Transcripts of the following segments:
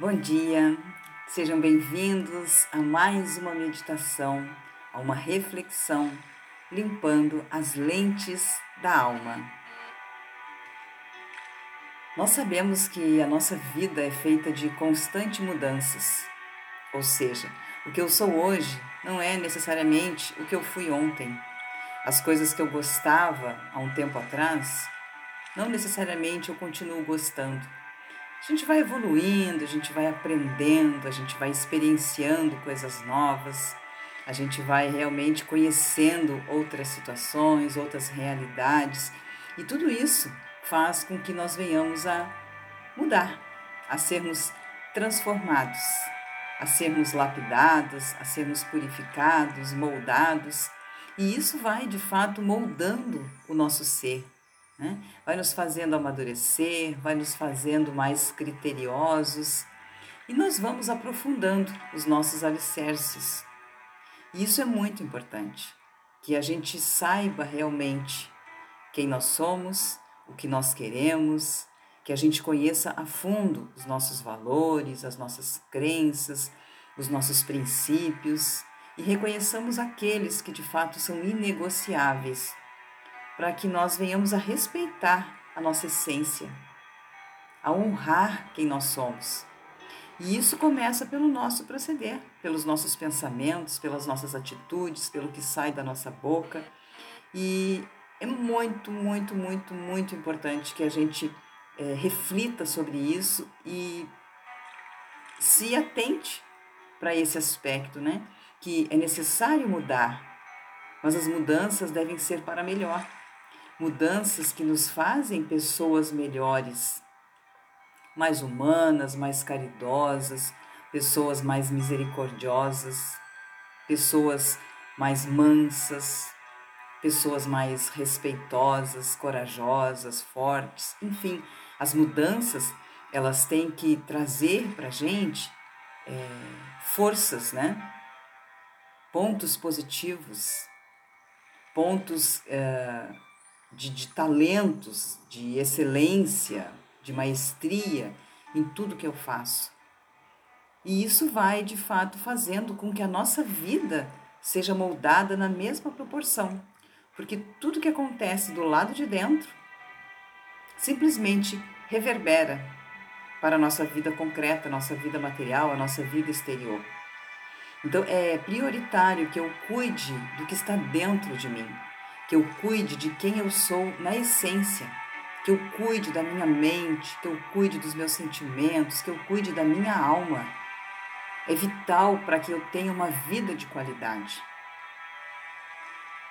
Bom dia, sejam bem-vindos a mais uma meditação, a uma reflexão, limpando as lentes da alma. Nós sabemos que a nossa vida é feita de constantes mudanças, ou seja, o que eu sou hoje não é necessariamente o que eu fui ontem. As coisas que eu gostava há um tempo atrás, não necessariamente eu continuo gostando. A gente vai evoluindo, a gente vai aprendendo, a gente vai experienciando coisas novas, a gente vai realmente conhecendo outras situações, outras realidades, e tudo isso faz com que nós venhamos a mudar, a sermos transformados a sermos lapidados, a sermos purificados, moldados. E isso vai, de fato, moldando o nosso ser. Né? Vai nos fazendo amadurecer, vai nos fazendo mais criteriosos. E nós vamos aprofundando os nossos alicerces. E isso é muito importante, que a gente saiba realmente quem nós somos, o que nós queremos, que a gente conheça a fundo os nossos valores, as nossas crenças, os nossos princípios e reconheçamos aqueles que de fato são inegociáveis, para que nós venhamos a respeitar a nossa essência, a honrar quem nós somos. E isso começa pelo nosso proceder, pelos nossos pensamentos, pelas nossas atitudes, pelo que sai da nossa boca. E é muito, muito, muito, muito importante que a gente é, reflita sobre isso e se atente para esse aspecto, né? Que é necessário mudar, mas as mudanças devem ser para melhor. Mudanças que nos fazem pessoas melhores, mais humanas, mais caridosas, pessoas mais misericordiosas, pessoas mais mansas, pessoas mais respeitosas, corajosas, fortes, enfim, as mudanças elas têm que trazer para a gente é, forças, né? Pontos positivos, pontos é, de, de talentos, de excelência, de maestria em tudo que eu faço. E isso vai, de fato, fazendo com que a nossa vida seja moldada na mesma proporção. Porque tudo que acontece do lado de dentro simplesmente reverbera para a nossa vida concreta, a nossa vida material, a nossa vida exterior. Então é prioritário que eu cuide do que está dentro de mim, que eu cuide de quem eu sou na essência, que eu cuide da minha mente, que eu cuide dos meus sentimentos, que eu cuide da minha alma. É vital para que eu tenha uma vida de qualidade.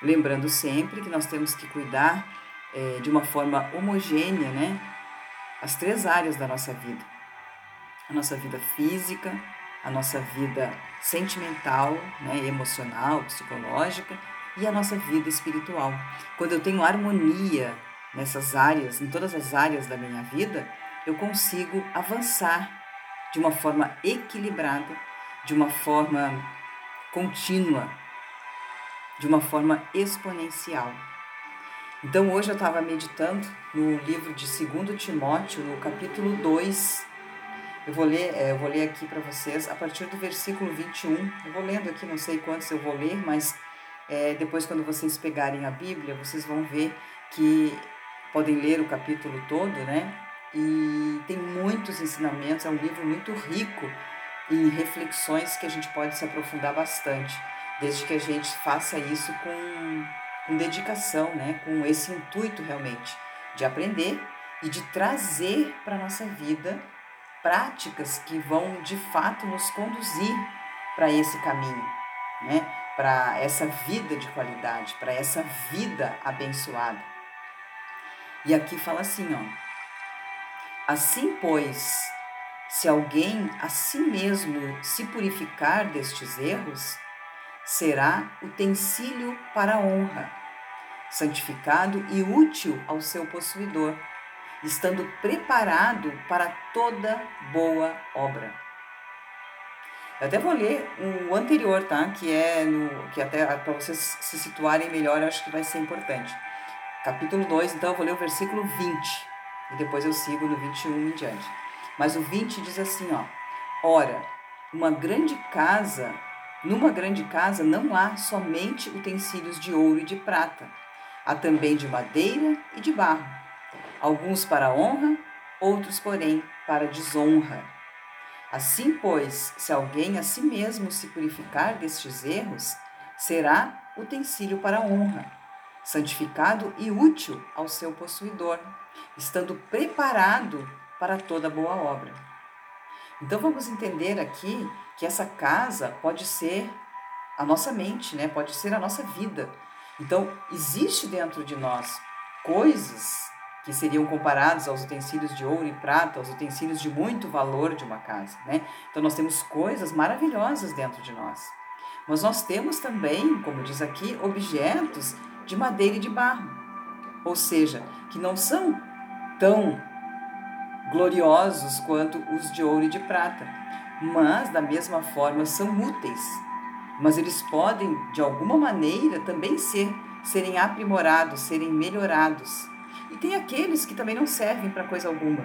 Lembrando sempre que nós temos que cuidar é, de uma forma homogênea, né? As três áreas da nossa vida: a nossa vida física, a nossa vida sentimental, né, emocional, psicológica e a nossa vida espiritual. Quando eu tenho harmonia nessas áreas, em todas as áreas da minha vida, eu consigo avançar de uma forma equilibrada, de uma forma contínua, de uma forma exponencial. Então hoje eu estava meditando no livro de 2 Timóteo, no capítulo 2. Eu vou ler, é, eu vou ler aqui para vocês a partir do versículo 21. Eu vou lendo aqui, não sei quantos eu vou ler, mas é, depois quando vocês pegarem a Bíblia, vocês vão ver que podem ler o capítulo todo, né? E tem muitos ensinamentos, é um livro muito rico em reflexões que a gente pode se aprofundar bastante, desde que a gente faça isso com com dedicação, né, com esse intuito realmente de aprender e de trazer para a nossa vida práticas que vão de fato nos conduzir para esse caminho, né, para essa vida de qualidade, para essa vida abençoada. E aqui fala assim, ó. Assim, pois, se alguém a si mesmo se purificar destes erros, será utensílio para a honra, santificado e útil ao seu possuidor, estando preparado para toda boa obra. Eu até vou ler o anterior, tá? Que é no que até para vocês se situarem melhor, eu acho que vai ser importante. Capítulo 2, então eu vou ler o versículo 20 e depois eu sigo no 21 em diante. Mas o 20 diz assim, ó: Ora, uma grande casa, numa grande casa não há somente utensílios de ouro e de prata, há também de madeira e de barro, alguns para honra, outros, porém, para desonra. Assim, pois, se alguém a si mesmo se purificar destes erros, será utensílio para honra, santificado e útil ao seu possuidor, estando preparado para toda boa obra. Então vamos entender aqui que essa casa pode ser a nossa mente, né? Pode ser a nossa vida. Então existe dentro de nós coisas que seriam comparados aos utensílios de ouro e prata, aos utensílios de muito valor de uma casa, né? Então nós temos coisas maravilhosas dentro de nós. Mas nós temos também, como diz aqui, objetos de madeira e de barro. Ou seja, que não são tão gloriosos quanto os de ouro e de prata, mas da mesma forma são úteis. Mas eles podem, de alguma maneira, também ser serem aprimorados, serem melhorados. E tem aqueles que também não servem para coisa alguma,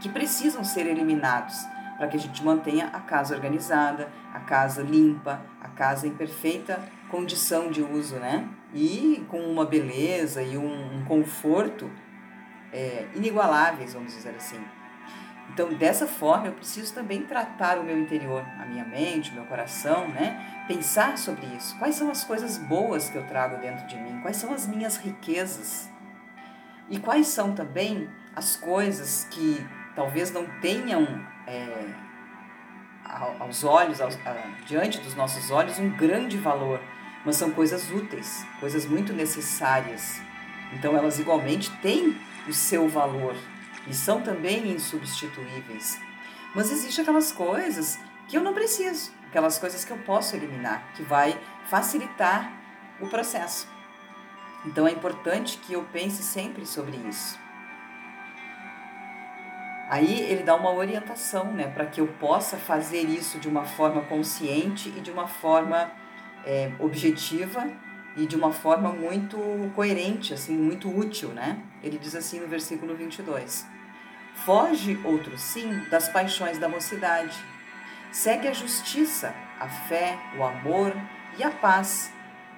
que precisam ser eliminados para que a gente mantenha a casa organizada, a casa limpa, a casa em perfeita condição de uso, né? E com uma beleza e um, conforto é, inigualáveis, vamos dizer assim. Então, dessa forma, eu preciso também tratar o meu interior, a minha mente, o meu coração, né? Pensar sobre isso. Quais são as coisas boas que eu trago dentro de mim? Quais são as minhas riquezas? E quais são também as coisas que talvez não tenham é, aos olhos, aos, a, diante dos nossos olhos, um grande valor, mas são coisas úteis, coisas muito necessárias. Então, elas igualmente têm o seu valor e são também insubstituíveis. Mas existem aquelas coisas que eu não preciso, aquelas coisas que eu posso eliminar, que vai facilitar o processo. Então é importante que eu pense sempre sobre isso. Aí ele dá uma orientação, né, para que eu possa fazer isso de uma forma consciente e de uma forma é, objetiva e de uma forma muito coerente, assim, muito útil, né? Ele diz assim no versículo 22: Foge, outro sim, das paixões da mocidade. Segue a justiça, a fé, o amor e a paz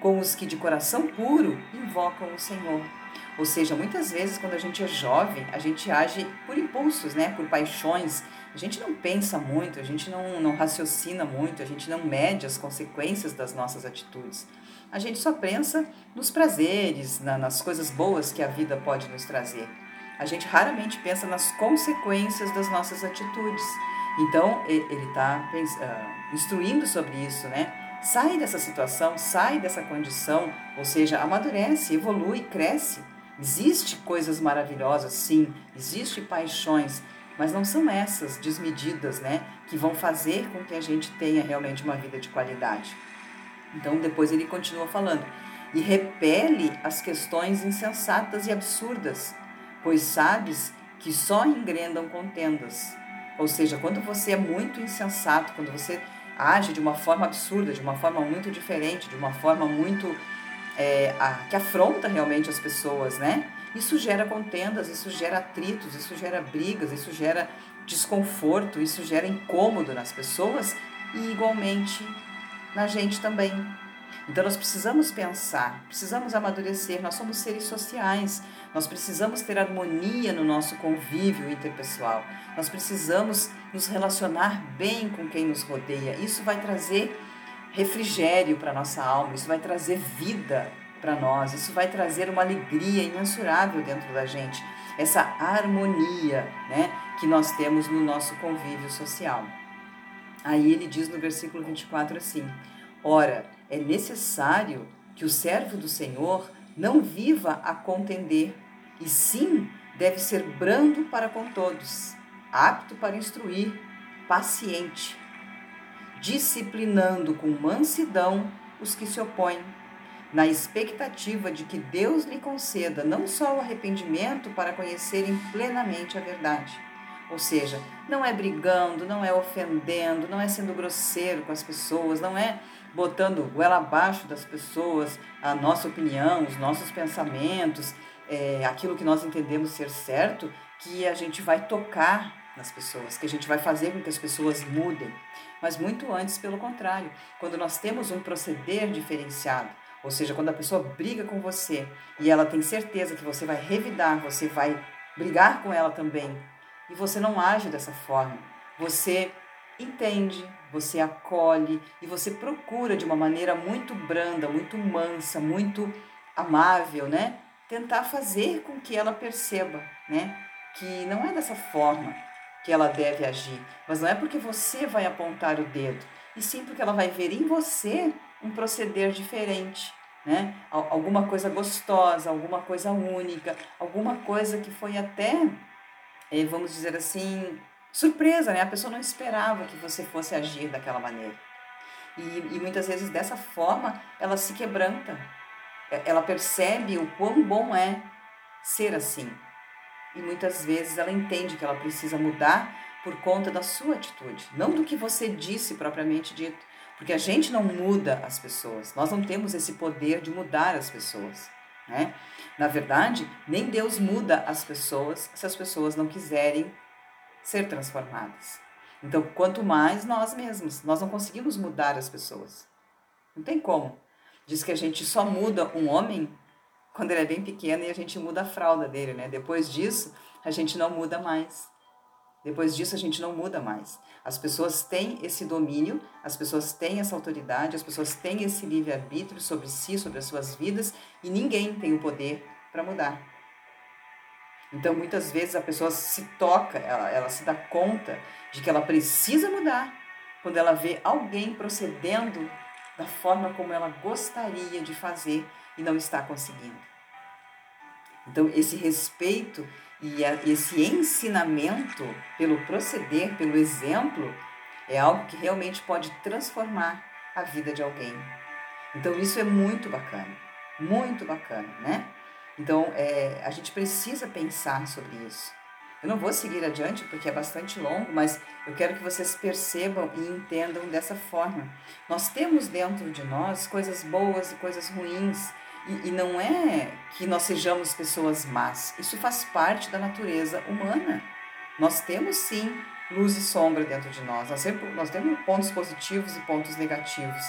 com os que de coração puro invocam o Senhor. Ou seja, muitas vezes quando a gente é jovem, a gente age por impulsos, né? Por paixões. A gente não pensa muito, a gente não, não raciocina muito, a gente não mede as consequências das nossas atitudes a gente só pensa nos prazeres, na, nas coisas boas que a vida pode nos trazer. A gente raramente pensa nas consequências das nossas atitudes. Então, ele está uh, instruindo sobre isso, né? Sai dessa situação, sai dessa condição, ou seja, amadurece, evolui, cresce. Existe coisas maravilhosas, sim, existe paixões, mas não são essas desmedidas, né, que vão fazer com que a gente tenha realmente uma vida de qualidade. Então depois ele continua falando. E repele as questões insensatas e absurdas, pois sabes que só engrendam contendas. Ou seja, quando você é muito insensato, quando você age de uma forma absurda, de uma forma muito diferente, de uma forma muito é, a, que afronta realmente as pessoas, né? Isso gera contendas, isso gera atritos, isso gera brigas, isso gera desconforto, isso gera incômodo nas pessoas e igualmente na gente também. Então nós precisamos pensar, precisamos amadurecer, nós somos seres sociais, nós precisamos ter harmonia no nosso convívio interpessoal, nós precisamos nos relacionar bem com quem nos rodeia. Isso vai trazer refrigério para nossa alma, isso vai trazer vida para nós, isso vai trazer uma alegria imensurável dentro da gente, essa harmonia né, que nós temos no nosso convívio social. Aí ele diz no versículo 24 assim: Ora, é necessário que o servo do Senhor não viva a contender, e sim deve ser brando para com todos, apto para instruir, paciente, disciplinando com mansidão os que se opõem, na expectativa de que Deus lhe conceda não só o arrependimento para conhecerem plenamente a verdade. Ou seja, não é brigando, não é ofendendo, não é sendo grosseiro com as pessoas, não é botando goela abaixo das pessoas a nossa opinião, os nossos pensamentos, é, aquilo que nós entendemos ser certo, que a gente vai tocar nas pessoas, que a gente vai fazer com que as pessoas mudem, mas muito antes, pelo contrário, quando nós temos um proceder diferenciado, ou seja, quando a pessoa briga com você e ela tem certeza que você vai revidar, você vai brigar com ela também, e você não age dessa forma, você entende, você acolhe e você procura de uma maneira muito branda, muito mansa, muito amável, né? Tentar fazer com que ela perceba, né? Que não é dessa forma que ela deve agir, mas não é porque você vai apontar o dedo, e sim porque ela vai ver em você um proceder diferente, né? Alguma coisa gostosa, alguma coisa única, alguma coisa que foi até, eh, vamos dizer assim, surpresa, né? A pessoa não esperava que você fosse agir daquela maneira. E, e muitas vezes dessa forma ela se quebranta, ela percebe o quão bom é ser assim. E muitas vezes ela entende que ela precisa mudar por conta da sua atitude, não do que você disse propriamente dito, porque a gente não muda as pessoas, nós não temos esse poder de mudar as pessoas. Né? Na verdade, nem Deus muda as pessoas se as pessoas não quiserem ser transformadas. Então, quanto mais nós mesmos, nós não conseguimos mudar as pessoas. Não tem como. Diz que a gente só muda um homem quando ele é bem pequeno e a gente muda a fralda dele, né? Depois disso, a gente não muda mais. Depois disso, a gente não muda mais. As pessoas têm esse domínio, as pessoas têm essa autoridade, as pessoas têm esse livre-arbítrio sobre si, sobre as suas vidas, e ninguém tem o poder para mudar. Então, muitas vezes a pessoa se toca, ela, ela se dá conta de que ela precisa mudar quando ela vê alguém procedendo da forma como ela gostaria de fazer e não está conseguindo. Então, esse respeito e esse ensinamento pelo proceder, pelo exemplo, é algo que realmente pode transformar a vida de alguém. Então, isso é muito bacana, muito bacana, né? Então, é, a gente precisa pensar sobre isso. Eu não vou seguir adiante porque é bastante longo, mas eu quero que vocês percebam e entendam dessa forma. Nós temos dentro de nós coisas boas e coisas ruins, e, e não é que nós sejamos pessoas más, isso faz parte da natureza humana. Nós temos sim luz e sombra dentro de nós, nós, sempre, nós temos pontos positivos e pontos negativos,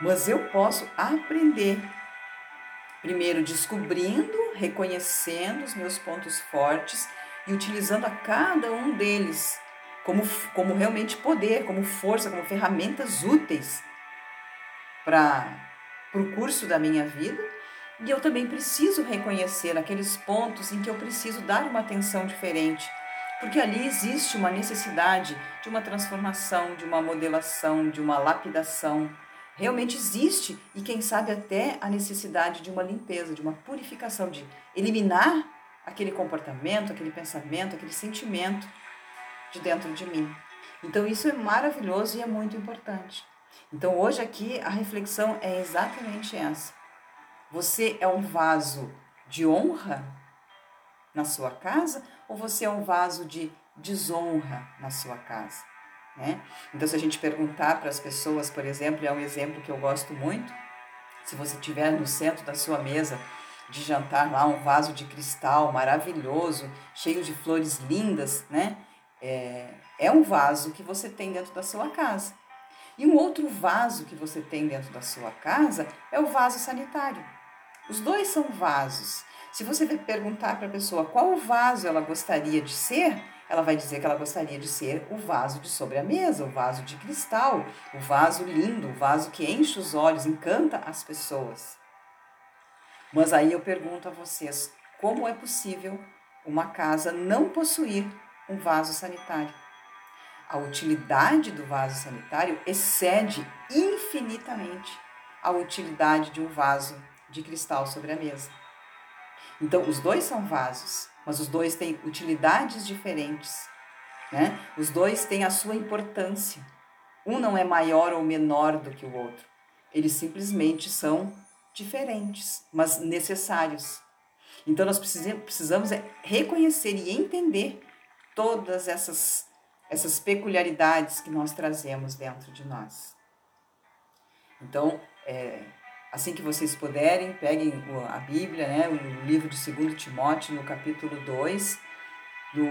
mas eu posso aprender Primeiro, descobrindo, reconhecendo os meus pontos fortes e utilizando a cada um deles como, como realmente poder, como força, como ferramentas úteis para o curso da minha vida. E eu também preciso reconhecer aqueles pontos em que eu preciso dar uma atenção diferente, porque ali existe uma necessidade de uma transformação, de uma modelação, de uma lapidação realmente existe e quem sabe até a necessidade de uma limpeza, de uma purificação, de eliminar aquele comportamento, aquele pensamento, aquele sentimento de dentro de mim. Então isso é maravilhoso e é muito importante. Então hoje aqui a reflexão é exatamente essa. Você é um vaso de honra na sua casa ou você é um vaso de desonra na sua casa? Né? Então, se a gente perguntar para as pessoas, por exemplo, é um exemplo que eu gosto muito, se você tiver no centro da sua mesa de jantar lá um vaso de cristal maravilhoso, cheio de flores lindas, né? É, é um vaso que você tem dentro da sua casa. E um outro vaso que você tem dentro da sua casa é o vaso sanitário. Os dois são vasos. Se você perguntar para a pessoa qual vaso ela gostaria de ser, ela vai dizer que ela gostaria de ser o vaso de sobre a mesa, o vaso de cristal, o vaso lindo, o vaso que enche os olhos, encanta as pessoas. Mas aí eu pergunto a vocês, como é possível uma casa não possuir um vaso sanitário? A utilidade do vaso sanitário excede infinitamente a utilidade de um vaso de cristal sobre a mesa. Então, os dois são vasos, mas os dois têm utilidades diferentes, né? Os dois têm a sua importância. Um não é maior ou menor do que o outro. Eles simplesmente são diferentes, mas necessários. Então nós precisamos é reconhecer e entender todas essas essas peculiaridades que nós trazemos dentro de nós. Então, é, assim que vocês puderem, peguem a Bíblia, né, o livro de 2 Timóteo, no capítulo 2, do,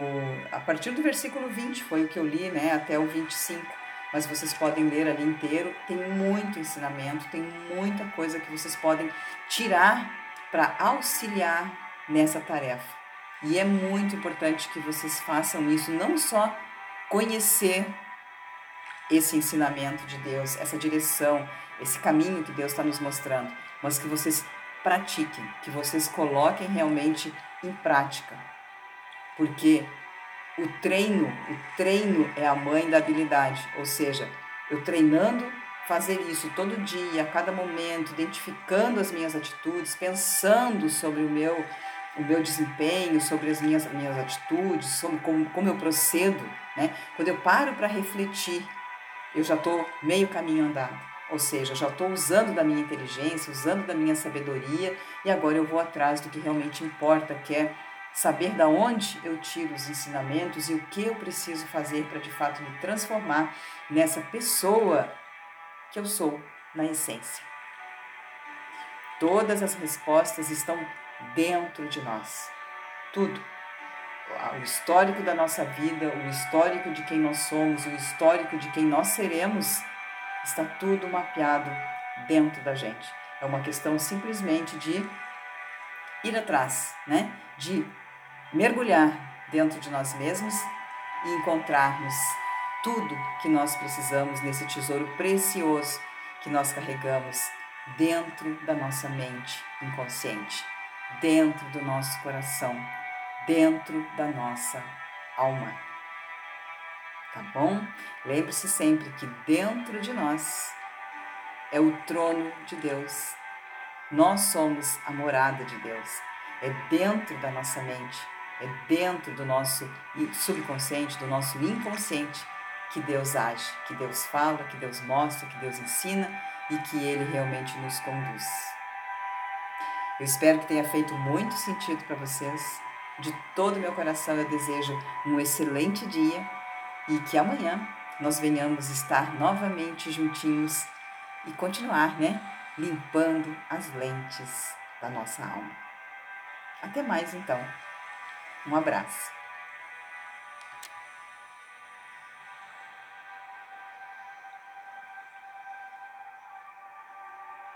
a partir do versículo 20, foi o que eu li, né, até o 25. Mas vocês podem ler ali inteiro, tem muito ensinamento, tem muita coisa que vocês podem tirar para auxiliar nessa tarefa. E é muito importante que vocês façam isso, não só conhecer esse ensinamento de Deus, essa direção, esse caminho que Deus está nos mostrando, mas que vocês pratiquem, que vocês coloquem realmente em prática. Porque o treino, o treino é a mãe da habilidade, ou seja, eu treinando fazer isso todo dia, a cada momento, identificando as minhas atitudes, pensando sobre o meu o meu desempenho, sobre as minhas, minhas atitudes, sobre como, como eu procedo, né? Quando eu paro para refletir, eu já estou meio caminho andado. Ou seja, já estou usando da minha inteligência, usando da minha sabedoria e agora eu vou atrás do que realmente importa, que é saber da onde eu tiro os ensinamentos e o que eu preciso fazer para de fato me transformar nessa pessoa que eu sou na essência. Todas as respostas estão dentro de nós. Tudo. O histórico da nossa vida, o histórico de quem nós somos, o histórico de quem nós seremos, está tudo mapeado dentro da gente. É uma questão simplesmente de ir atrás, né? De mergulhar dentro de nós mesmos e encontrarmos tudo que nós precisamos nesse tesouro precioso que nós carregamos dentro da nossa mente inconsciente dentro do nosso coração, dentro da nossa alma. Tá bom? Lembre-se sempre que dentro de nós é o trono de Deus. Nós somos a morada de Deus. É dentro da nossa mente, é dentro do nosso subconsciente, do nosso inconsciente que Deus age, que Deus fala, que Deus mostra, que Deus ensina e que Ele realmente nos conduz. Eu espero que tenha feito muito sentido para vocês. De todo o meu coração eu desejo um excelente dia e que amanhã nós venhamos estar novamente juntinhos e continuar, né, limpando as lentes da nossa alma. Até mais então. Um abraço.